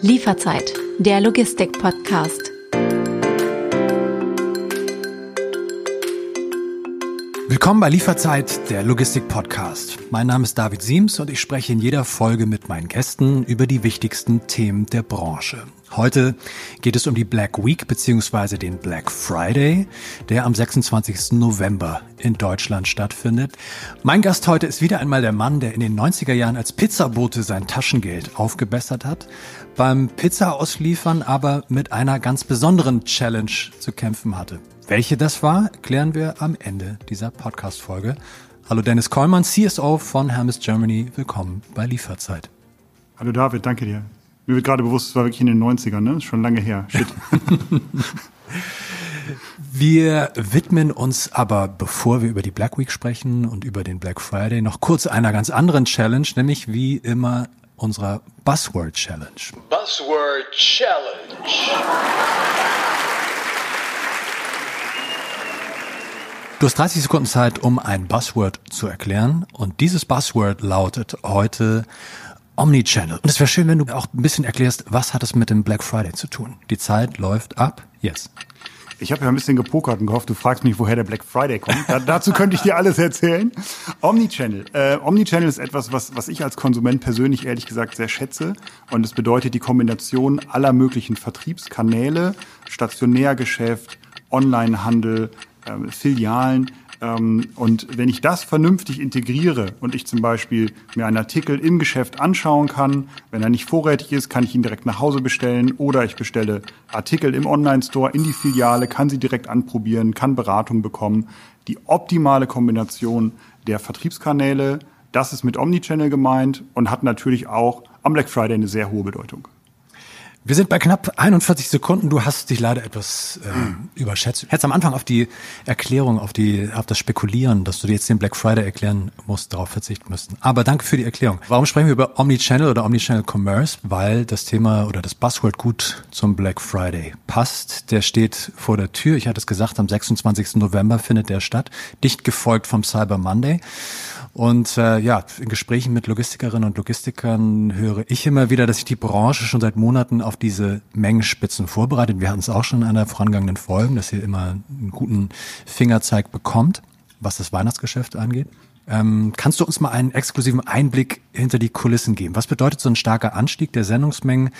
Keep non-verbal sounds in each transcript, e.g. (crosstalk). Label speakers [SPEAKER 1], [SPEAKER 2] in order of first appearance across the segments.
[SPEAKER 1] Lieferzeit, der Logistik-Podcast.
[SPEAKER 2] Willkommen bei Lieferzeit, der Logistik-Podcast. Mein Name ist David Siems und ich spreche in jeder Folge mit meinen Gästen über die wichtigsten Themen der Branche. Heute geht es um die Black Week bzw. den Black Friday, der am 26. November in Deutschland stattfindet. Mein Gast heute ist wieder einmal der Mann, der in den 90er Jahren als Pizzabote sein Taschengeld aufgebessert hat, beim Pizza ausliefern aber mit einer ganz besonderen Challenge zu kämpfen hatte. Welche das war, klären wir am Ende dieser Podcast-Folge. Hallo Dennis Kollmann, CSO von Hermes Germany. Willkommen bei Lieferzeit.
[SPEAKER 3] Hallo David, danke dir. Mir wird gerade bewusst, es war wirklich in den 90ern, ne? Ist schon lange her. Shit. (laughs)
[SPEAKER 2] Wir widmen uns aber, bevor wir über die Black Week sprechen und über den Black Friday, noch kurz einer ganz anderen Challenge, nämlich wie immer unserer Buzzword Challenge. Buzzword Challenge. Du hast 30 Sekunden Zeit, um ein Buzzword zu erklären. Und dieses Buzzword lautet heute Omnichannel. Und es wäre schön, wenn du auch ein bisschen erklärst, was hat es mit dem Black Friday zu tun? Die Zeit läuft ab. Yes.
[SPEAKER 3] Ich habe ja ein bisschen gepokert und gehofft, du fragst mich, woher der Black Friday kommt. Da, dazu könnte ich dir alles erzählen. Omnichannel. Äh, Omnichannel ist etwas, was, was ich als Konsument persönlich ehrlich gesagt sehr schätze. Und es bedeutet die Kombination aller möglichen Vertriebskanäle, Stationärgeschäft, Onlinehandel, äh, Filialen. Ähm, und wenn ich das vernünftig integriere und ich zum Beispiel mir einen Artikel im Geschäft anschauen kann, wenn er nicht vorrätig ist, kann ich ihn direkt nach Hause bestellen oder ich bestelle Artikel im Online-Store in die Filiale, kann sie direkt anprobieren, kann Beratung bekommen. Die optimale Kombination der Vertriebskanäle, das ist mit Omnichannel gemeint und hat natürlich auch am Black Friday eine sehr hohe Bedeutung.
[SPEAKER 2] Wir sind bei knapp 41 Sekunden. Du hast dich leider etwas äh, überschätzt. Hättest am Anfang auf die Erklärung, auf die, auf das Spekulieren, dass du dir jetzt den Black Friday erklären musst, darauf verzichten müssten. Aber danke für die Erklärung. Warum sprechen wir über Omnichannel oder Omnichannel Commerce? Weil das Thema oder das Buzzword gut zum Black Friday passt. Der steht vor der Tür. Ich hatte es gesagt, am 26. November findet der statt. Dicht gefolgt vom Cyber Monday. Und äh, ja, in Gesprächen mit Logistikerinnen und Logistikern höre ich immer wieder, dass sich die Branche schon seit Monaten auf diese Mengenspitzen vorbereitet. Wir hatten es auch schon in einer vorangegangenen Folge, dass ihr immer einen guten Fingerzeig bekommt, was das Weihnachtsgeschäft angeht. Ähm, kannst du uns mal einen exklusiven Einblick hinter die Kulissen geben? Was bedeutet so ein starker Anstieg der Sendungsmengen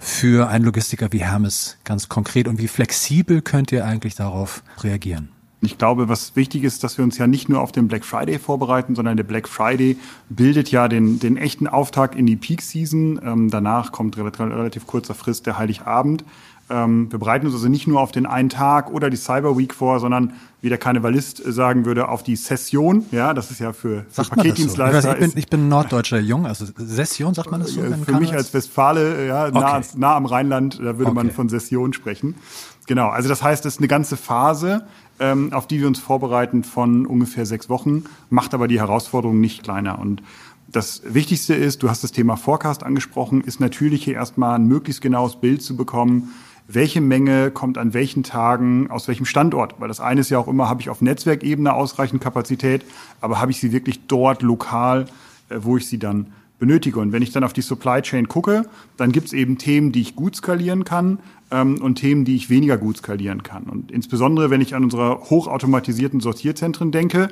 [SPEAKER 2] für einen Logistiker wie Hermes ganz konkret und wie flexibel könnt ihr eigentlich darauf reagieren?
[SPEAKER 3] Ich glaube, was wichtig ist, dass wir uns ja nicht nur auf den Black Friday vorbereiten, sondern der Black Friday bildet ja den, den echten Auftakt in die Peak Season. Ähm, danach kommt relativ kurzer Frist der Heiligabend. Ähm, wir bereiten uns also nicht nur auf den einen Tag oder die Cyber Week vor, sondern wie der Karnevalist sagen würde, auf die Session. Ja, das ist ja für, für Paketdienstleister.
[SPEAKER 2] So? Ich, ich, bin, ich bin norddeutscher Jung, also Session sagt man das so?
[SPEAKER 3] Für mich als Westfale, ja, nah, okay. nah am Rheinland, da würde okay. man von Session sprechen. Genau, also das heißt, es ist eine ganze Phase, ähm, auf die wir uns vorbereiten von ungefähr sechs Wochen, macht aber die Herausforderung nicht kleiner. Und das Wichtigste ist, du hast das Thema Forecast angesprochen, ist natürlich hier erstmal ein möglichst genaues Bild zu bekommen, welche Menge kommt an welchen Tagen aus welchem Standort. Weil das eine ist ja auch immer, habe ich auf Netzwerkebene ausreichend Kapazität, aber habe ich sie wirklich dort lokal, äh, wo ich sie dann benötige. Und wenn ich dann auf die Supply Chain gucke, dann gibt es eben Themen, die ich gut skalieren kann ähm, und Themen, die ich weniger gut skalieren kann. Und insbesondere, wenn ich an unsere hochautomatisierten Sortierzentren denke,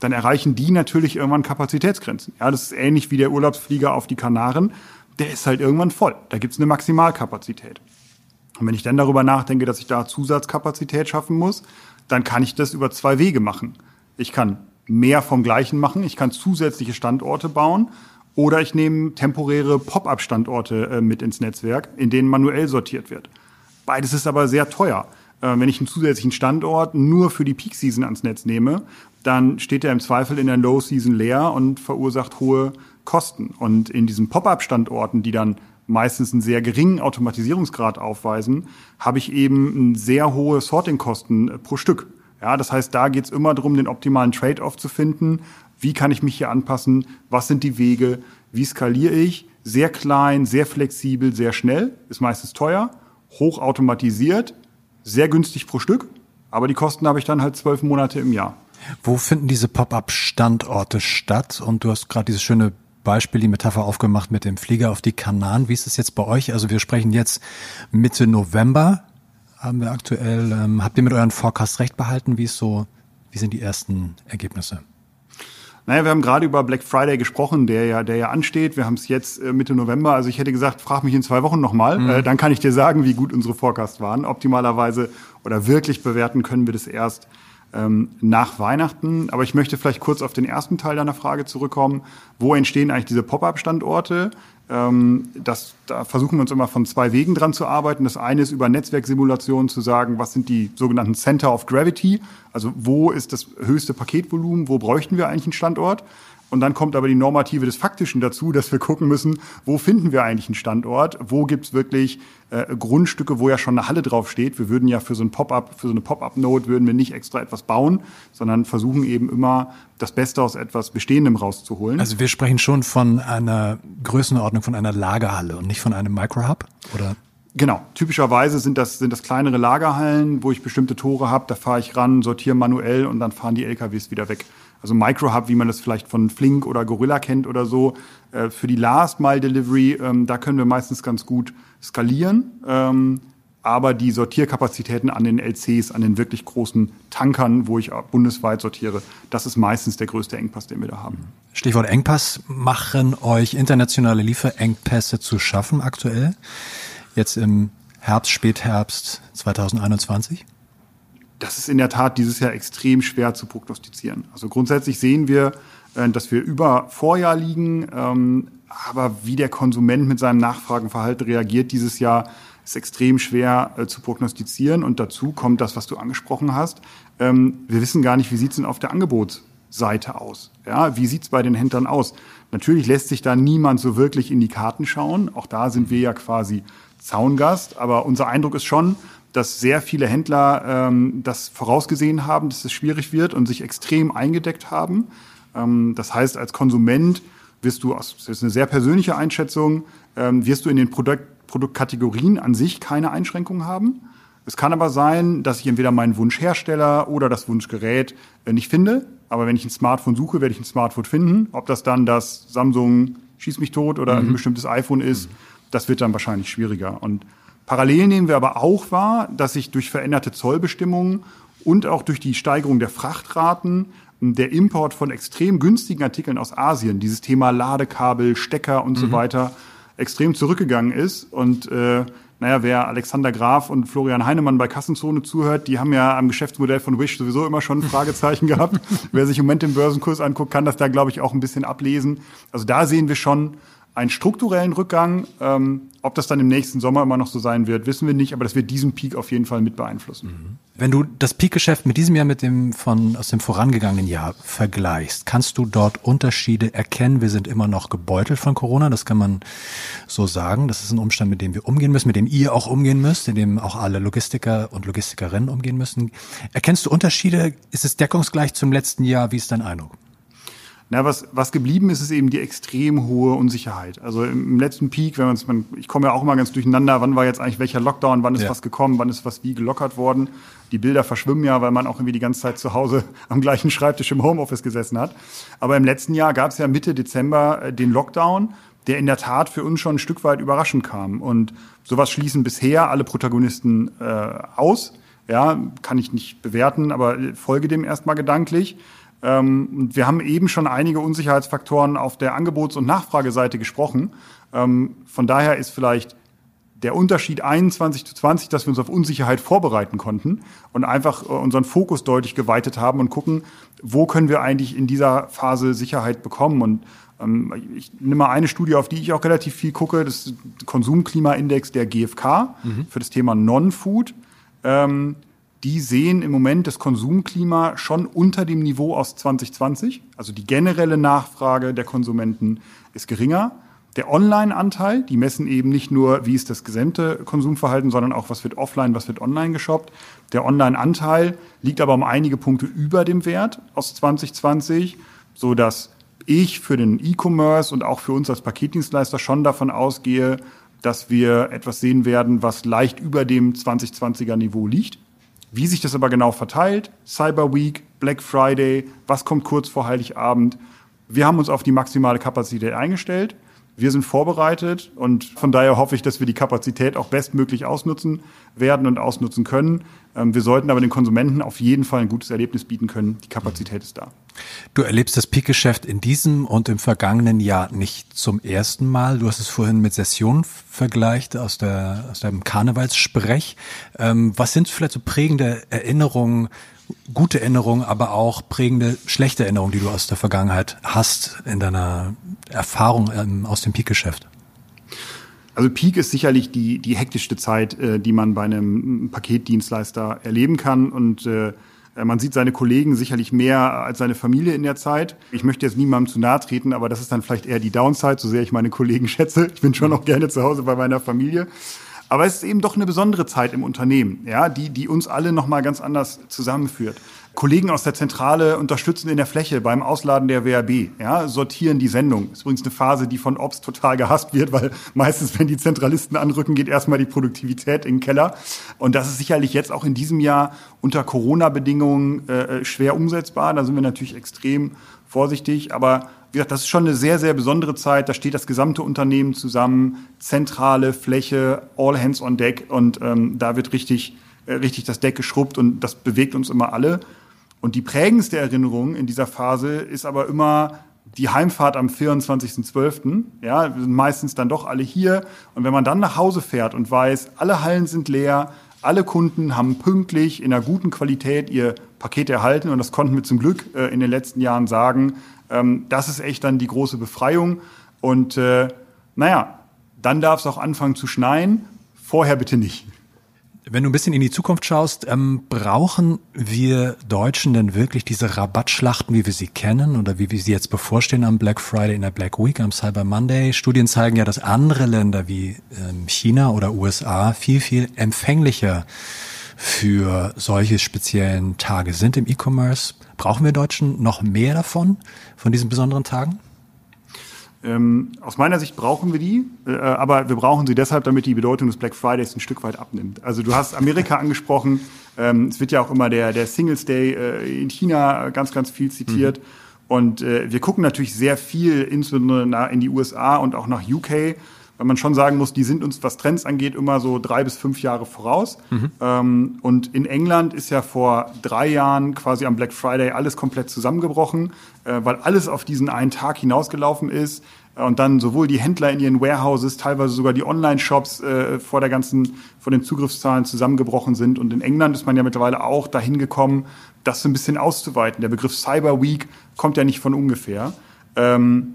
[SPEAKER 3] dann erreichen die natürlich irgendwann Kapazitätsgrenzen. Ja, das ist ähnlich wie der Urlaubsflieger auf die Kanaren. Der ist halt irgendwann voll. Da gibt es eine Maximalkapazität. Und wenn ich dann darüber nachdenke, dass ich da Zusatzkapazität schaffen muss, dann kann ich das über zwei Wege machen. Ich kann mehr vom Gleichen machen, ich kann zusätzliche Standorte bauen oder ich nehme temporäre Pop-up-Standorte äh, mit ins Netzwerk, in denen manuell sortiert wird. Beides ist aber sehr teuer. Äh, wenn ich einen zusätzlichen Standort nur für die Peak-Season ans Netz nehme, dann steht er im Zweifel in der Low-Season leer und verursacht hohe Kosten. Und in diesen Pop-up-Standorten, die dann meistens einen sehr geringen Automatisierungsgrad aufweisen, habe ich eben sehr hohe Sorting-Kosten äh, pro Stück. Ja, das heißt, da geht es immer darum, den optimalen Trade-off zu finden wie kann ich mich hier anpassen? Was sind die Wege? Wie skaliere ich? Sehr klein, sehr flexibel, sehr schnell, ist meistens teuer, hochautomatisiert, sehr günstig pro Stück, aber die Kosten habe ich dann halt zwölf Monate im Jahr.
[SPEAKER 2] Wo finden diese Pop-up-Standorte statt? Und du hast gerade dieses schöne Beispiel, die Metapher aufgemacht mit dem Flieger auf die Kanaren. Wie ist es jetzt bei euch? Also wir sprechen jetzt Mitte November, haben wir aktuell. Ähm, habt ihr mit euren Forecast recht behalten? Wie ist so, wie sind die ersten Ergebnisse?
[SPEAKER 3] Naja, wir haben gerade über Black Friday gesprochen, der ja, der ja ansteht. Wir haben es jetzt äh, Mitte November. Also ich hätte gesagt, frag mich in zwei Wochen nochmal. Mhm. Äh, dann kann ich dir sagen, wie gut unsere Forecasts waren. Optimalerweise oder wirklich bewerten können wir das erst ähm, nach Weihnachten. Aber ich möchte vielleicht kurz auf den ersten Teil deiner Frage zurückkommen. Wo entstehen eigentlich diese Pop-up-Standorte? Ähm, das, da versuchen wir uns immer von zwei Wegen dran zu arbeiten. Das eine ist über Netzwerksimulationen zu sagen, was sind die sogenannten Center of Gravity? Also wo ist das höchste Paketvolumen? Wo bräuchten wir eigentlich einen Standort? Und dann kommt aber die Normative des Faktischen dazu, dass wir gucken müssen, wo finden wir eigentlich einen Standort? Wo gibt's wirklich äh, Grundstücke, wo ja schon eine Halle draufsteht? Wir würden ja für so ein Pop-up, für so eine Pop-up-Note würden wir nicht extra etwas bauen, sondern versuchen eben immer das Beste aus etwas Bestehendem rauszuholen.
[SPEAKER 2] Also wir sprechen schon von einer Größenordnung von einer Lagerhalle und nicht von einem Microhub, oder?
[SPEAKER 3] Genau, typischerweise sind das, sind das kleinere Lagerhallen, wo ich bestimmte Tore habe, da fahre ich ran, sortiere manuell und dann fahren die LKWs wieder weg also Microhub, wie man das vielleicht von Flink oder Gorilla kennt oder so, äh, für die Last Mile Delivery, ähm, da können wir meistens ganz gut skalieren. Ähm, aber die Sortierkapazitäten an den LCs, an den wirklich großen Tankern, wo ich bundesweit sortiere, das ist meistens der größte Engpass, den wir da haben.
[SPEAKER 2] Stichwort Engpass. Machen euch internationale Lieferengpässe zu schaffen aktuell? Jetzt im Herbst, Spätherbst 2021?
[SPEAKER 3] Das ist in der Tat dieses Jahr extrem schwer zu prognostizieren. Also grundsätzlich sehen wir, äh, dass wir über Vorjahr liegen, ähm, aber wie der Konsument mit seinem Nachfragenverhalten reagiert dieses Jahr, ist extrem schwer äh, zu prognostizieren. Und dazu kommt das, was du angesprochen hast. Ähm, wir wissen gar nicht, wie sieht es denn auf der Angebotsseite aus? Ja, wie sieht es bei den Händlern aus? Natürlich lässt sich da niemand so wirklich in die Karten schauen. Auch da sind wir ja quasi Zaungast. Aber unser Eindruck ist schon, dass sehr viele Händler ähm, das vorausgesehen haben, dass es schwierig wird und sich extrem eingedeckt haben. Ähm, das heißt, als Konsument wirst du, das ist eine sehr persönliche Einschätzung, ähm, wirst du in den Produkt Produktkategorien an sich keine Einschränkungen haben. Es kann aber sein, dass ich entweder meinen Wunschhersteller oder das Wunschgerät äh, nicht finde. Aber wenn ich ein Smartphone suche, werde ich ein Smartphone finden. Ob das dann das Samsung schieß mich tot oder mhm. ein bestimmtes iPhone ist, mhm. das wird dann wahrscheinlich schwieriger. Und Parallel nehmen wir aber auch wahr, dass sich durch veränderte Zollbestimmungen und auch durch die Steigerung der Frachtraten der Import von extrem günstigen Artikeln aus Asien, dieses Thema Ladekabel, Stecker und mhm. so weiter, extrem zurückgegangen ist. Und äh, naja, wer Alexander Graf und Florian Heinemann bei Kassenzone zuhört, die haben ja am Geschäftsmodell von Wish sowieso immer schon ein Fragezeichen (laughs) gehabt. Wer sich im Moment den Börsenkurs anguckt, kann das da, glaube ich, auch ein bisschen ablesen. Also da sehen wir schon einen strukturellen Rückgang. Ähm, ob das dann im nächsten Sommer immer noch so sein wird, wissen wir nicht, aber das wird diesen Peak auf jeden Fall mit beeinflussen. Mhm.
[SPEAKER 2] Wenn du das Peak-Geschäft mit diesem Jahr mit dem von aus dem vorangegangenen Jahr vergleichst, kannst du dort Unterschiede erkennen? Wir sind immer noch gebeutelt von Corona, das kann man so sagen. Das ist ein Umstand, mit dem wir umgehen müssen, mit dem ihr auch umgehen müsst, in dem auch alle Logistiker und Logistikerinnen umgehen müssen. Erkennst du Unterschiede? Ist es deckungsgleich zum letzten Jahr? Wie ist dein Eindruck?
[SPEAKER 3] Na, was, was geblieben ist, ist eben die extrem hohe Unsicherheit. Also im, letzten Peak, wenn man ich komme ja auch immer ganz durcheinander, wann war jetzt eigentlich welcher Lockdown, wann ist ja. was gekommen, wann ist was wie gelockert worden. Die Bilder verschwimmen ja, weil man auch irgendwie die ganze Zeit zu Hause (laughs) am gleichen Schreibtisch im Homeoffice gesessen hat. Aber im letzten Jahr gab es ja Mitte Dezember äh, den Lockdown, der in der Tat für uns schon ein Stück weit überraschend kam. Und sowas schließen bisher alle Protagonisten äh, aus. Ja, kann ich nicht bewerten, aber folge dem erstmal gedanklich. Ähm, wir haben eben schon einige Unsicherheitsfaktoren auf der Angebots- und Nachfrageseite gesprochen. Ähm, von daher ist vielleicht der Unterschied 21 zu 20, dass wir uns auf Unsicherheit vorbereiten konnten und einfach äh, unseren Fokus deutlich geweitet haben und gucken, wo können wir eigentlich in dieser Phase Sicherheit bekommen. Und ähm, ich nehme mal eine Studie, auf die ich auch relativ viel gucke, das Konsumklimaindex der GfK mhm. für das Thema Non-Food. Ähm, die sehen im Moment das Konsumklima schon unter dem Niveau aus 2020. Also die generelle Nachfrage der Konsumenten ist geringer. Der Online-Anteil, die messen eben nicht nur, wie ist das gesamte Konsumverhalten, sondern auch, was wird offline, was wird online geshoppt. Der Online-Anteil liegt aber um einige Punkte über dem Wert aus 2020, so dass ich für den E-Commerce und auch für uns als Paketdienstleister schon davon ausgehe, dass wir etwas sehen werden, was leicht über dem 2020er Niveau liegt. Wie sich das aber genau verteilt, Cyber Week, Black Friday, was kommt kurz vor Heiligabend, Wir haben uns auf die maximale Kapazität eingestellt. Wir sind vorbereitet und von daher hoffe ich, dass wir die Kapazität auch bestmöglich ausnutzen werden und ausnutzen können. Ähm, wir sollten aber den Konsumenten auf jeden Fall ein gutes Erlebnis bieten können. Die Kapazität ist da.
[SPEAKER 2] Du erlebst das Peak-Geschäft in diesem und im vergangenen Jahr nicht zum ersten Mal. Du hast es vorhin mit Session vergleicht aus, der, aus deinem Karnevalssprech. Ähm, was sind vielleicht so prägende Erinnerungen gute Erinnerungen, aber auch prägende schlechte Erinnerungen, die du aus der Vergangenheit hast in deiner Erfahrung ähm, aus dem Peak-Geschäft?
[SPEAKER 3] Also Peak ist sicherlich die, die hektischste Zeit, äh, die man bei einem Paketdienstleister erleben kann und äh, man sieht seine Kollegen sicherlich mehr als seine Familie in der Zeit. Ich möchte jetzt niemandem zu nahe treten, aber das ist dann vielleicht eher die Downside, so sehr ich meine Kollegen (laughs) schätze. Ich bin schon auch gerne zu Hause bei meiner Familie. Aber es ist eben doch eine besondere Zeit im Unternehmen, ja, die, die uns alle nochmal ganz anders zusammenführt. Kollegen aus der Zentrale unterstützen in der Fläche beim Ausladen der WRB, ja, sortieren die Sendung. Ist übrigens eine Phase, die von Ops total gehasst wird, weil meistens, wenn die Zentralisten anrücken, geht erstmal die Produktivität in den Keller. Und das ist sicherlich jetzt auch in diesem Jahr unter Corona-Bedingungen äh, schwer umsetzbar. Da sind wir natürlich extrem vorsichtig, aber wie gesagt, das ist schon eine sehr, sehr besondere Zeit. Da steht das gesamte Unternehmen zusammen, zentrale Fläche, all hands on deck und ähm, da wird richtig, äh, richtig das Deck geschrubbt und das bewegt uns immer alle. Und die prägendste Erinnerung in dieser Phase ist aber immer die Heimfahrt am 24.12. Ja, wir sind meistens dann doch alle hier. Und wenn man dann nach Hause fährt und weiß, alle Hallen sind leer, alle Kunden haben pünktlich in einer guten Qualität ihr Paket erhalten und das konnten wir zum Glück äh, in den letzten Jahren sagen, ähm, das ist echt dann die große Befreiung. Und äh, naja, dann darf es auch anfangen zu schneien. Vorher bitte nicht.
[SPEAKER 2] Wenn du ein bisschen in die Zukunft schaust, ähm, brauchen wir Deutschen denn wirklich diese Rabattschlachten, wie wir sie kennen oder wie wir sie jetzt bevorstehen am Black Friday, in der Black Week, am Cyber Monday? Studien zeigen ja, dass andere Länder wie ähm, China oder USA viel, viel empfänglicher für solche speziellen Tage sind im E-Commerce. Brauchen wir Deutschen noch mehr davon, von diesen besonderen Tagen?
[SPEAKER 3] Ähm, aus meiner Sicht brauchen wir die, äh, aber wir brauchen sie deshalb, damit die Bedeutung des Black Fridays ein Stück weit abnimmt. Also du hast Amerika (laughs) angesprochen. Ähm, es wird ja auch immer der, der Singles Day äh, in China ganz, ganz viel zitiert. Mhm. Und äh, wir gucken natürlich sehr viel, insbesondere in die USA und auch nach UK weil man schon sagen muss, die sind uns, was Trends angeht, immer so drei bis fünf Jahre voraus. Mhm. Ähm, und in England ist ja vor drei Jahren quasi am Black Friday alles komplett zusammengebrochen, äh, weil alles auf diesen einen Tag hinausgelaufen ist. Äh, und dann sowohl die Händler in ihren Warehouses, teilweise sogar die Online-Shops äh, vor der ganzen, vor den Zugriffszahlen zusammengebrochen sind. Und in England ist man ja mittlerweile auch dahin gekommen, das so ein bisschen auszuweiten. Der Begriff Cyber Week kommt ja nicht von ungefähr. Ähm,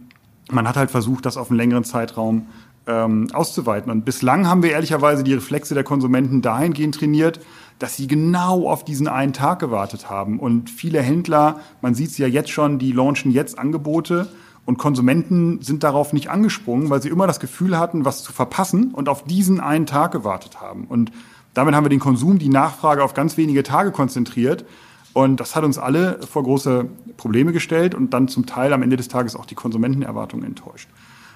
[SPEAKER 3] man hat halt versucht, das auf einen längeren Zeitraum ähm, auszuweiten. Und bislang haben wir ehrlicherweise die Reflexe der Konsumenten dahingehend trainiert, dass sie genau auf diesen einen Tag gewartet haben. Und viele Händler, man sieht es ja jetzt schon, die launchen jetzt Angebote und Konsumenten sind darauf nicht angesprungen, weil sie immer das Gefühl hatten, was zu verpassen und auf diesen einen Tag gewartet haben. Und damit haben wir den Konsum, die Nachfrage auf ganz wenige Tage konzentriert. Und das hat uns alle vor große Probleme gestellt und dann zum Teil am Ende des Tages auch die Konsumentenerwartungen enttäuscht.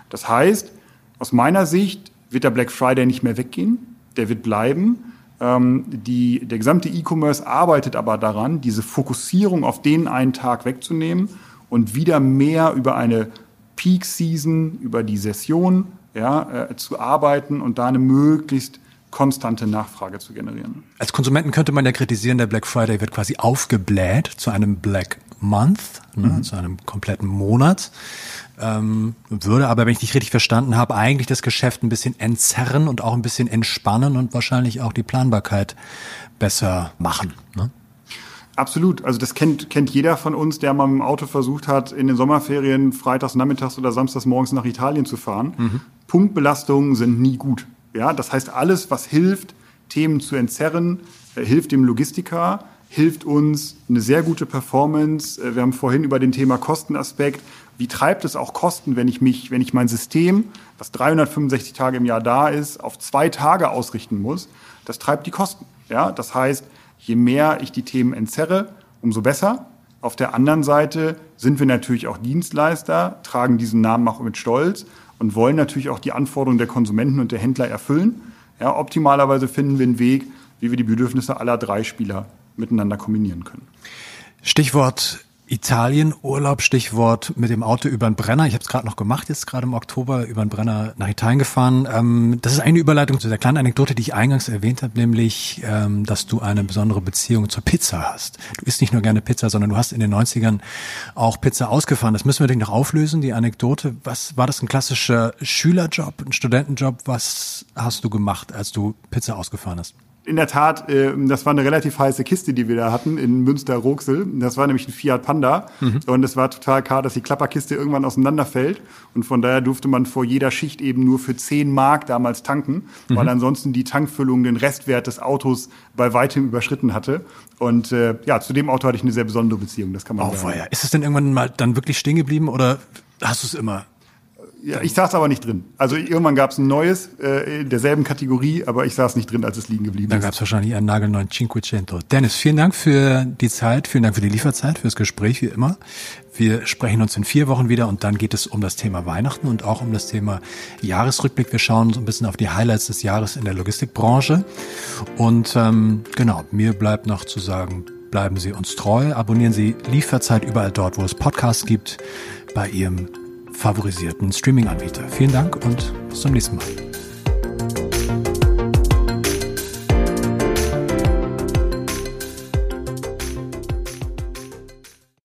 [SPEAKER 3] Das heißt, aus meiner Sicht wird der Black Friday nicht mehr weggehen, der wird bleiben. Ähm, die, der gesamte E-Commerce arbeitet aber daran, diese Fokussierung auf den einen Tag wegzunehmen und wieder mehr über eine Peak Season, über die Session ja, äh, zu arbeiten und da eine möglichst konstante Nachfrage zu generieren.
[SPEAKER 2] Als Konsumenten könnte man ja kritisieren, der Black Friday wird quasi aufgebläht zu einem Black Month, ne, mhm. zu einem kompletten Monat. Ähm, würde aber, wenn ich dich richtig verstanden habe, eigentlich das Geschäft ein bisschen entzerren und auch ein bisschen entspannen und wahrscheinlich auch die Planbarkeit besser machen. Ne?
[SPEAKER 3] Absolut. Also das kennt, kennt jeder von uns, der mal im Auto versucht hat, in den Sommerferien freitags, nachmittags oder samstags morgens nach Italien zu fahren. Mhm. Punktbelastungen sind nie gut. Ja, das heißt, alles, was hilft, Themen zu entzerren, äh, hilft dem Logistiker, hilft uns eine sehr gute Performance. Äh, wir haben vorhin über den Thema Kostenaspekt wie treibt es auch Kosten, wenn ich mich, wenn ich mein System, was 365 Tage im Jahr da ist, auf zwei Tage ausrichten muss? Das treibt die Kosten. Ja, das heißt, je mehr ich die Themen entzerre, umso besser. Auf der anderen Seite sind wir natürlich auch Dienstleister, tragen diesen Namen auch mit Stolz und wollen natürlich auch die Anforderungen der Konsumenten und der Händler erfüllen. Ja, optimalerweise finden wir einen Weg, wie wir die Bedürfnisse aller drei Spieler miteinander kombinieren können.
[SPEAKER 2] Stichwort Italien, Urlaub, Stichwort mit dem Auto über den Brenner. Ich habe es gerade noch gemacht, jetzt gerade im Oktober über den Brenner nach Italien gefahren. Ähm, das ist eine Überleitung zu der kleinen Anekdote, die ich eingangs erwähnt habe, nämlich, ähm, dass du eine besondere Beziehung zur Pizza hast. Du isst nicht nur gerne Pizza, sondern du hast in den 90ern auch Pizza ausgefahren. Das müssen wir dich noch auflösen, die Anekdote. Was war das ein klassischer Schülerjob, ein Studentenjob? Was hast du gemacht, als du Pizza ausgefahren hast?
[SPEAKER 3] In der Tat, äh, das war eine relativ heiße Kiste, die wir da hatten in Münster-Roxel. Das war nämlich ein Fiat Panda. Mhm. Und es war total klar, dass die Klapperkiste irgendwann auseinanderfällt. Und von daher durfte man vor jeder Schicht eben nur für 10 Mark damals tanken, mhm. weil ansonsten die Tankfüllung den Restwert des Autos bei weitem überschritten hatte. Und äh, ja, zu dem Auto hatte ich eine sehr besondere Beziehung, das kann man
[SPEAKER 2] oh, sagen. Feuer. Ist es denn irgendwann mal dann wirklich stehen geblieben oder hast du es immer
[SPEAKER 3] ja, ich saß aber nicht drin. Also irgendwann gab es ein neues äh, in derselben Kategorie, aber ich saß nicht drin, als es liegen geblieben
[SPEAKER 2] ist. Dann gab es wahrscheinlich einen nagelneuen Cinquecento. Dennis, vielen Dank für die Zeit, vielen Dank für die Lieferzeit, fürs Gespräch wie immer. Wir sprechen uns in vier Wochen wieder und dann geht es um das Thema Weihnachten und auch um das Thema Jahresrückblick. Wir schauen so ein bisschen auf die Highlights des Jahres in der Logistikbranche. Und ähm, genau, mir bleibt noch zu sagen, bleiben Sie uns treu, abonnieren Sie Lieferzeit überall dort, wo es Podcasts gibt, bei Ihrem favorisierten Streaming-Anbieter. Vielen Dank und bis zum nächsten Mal.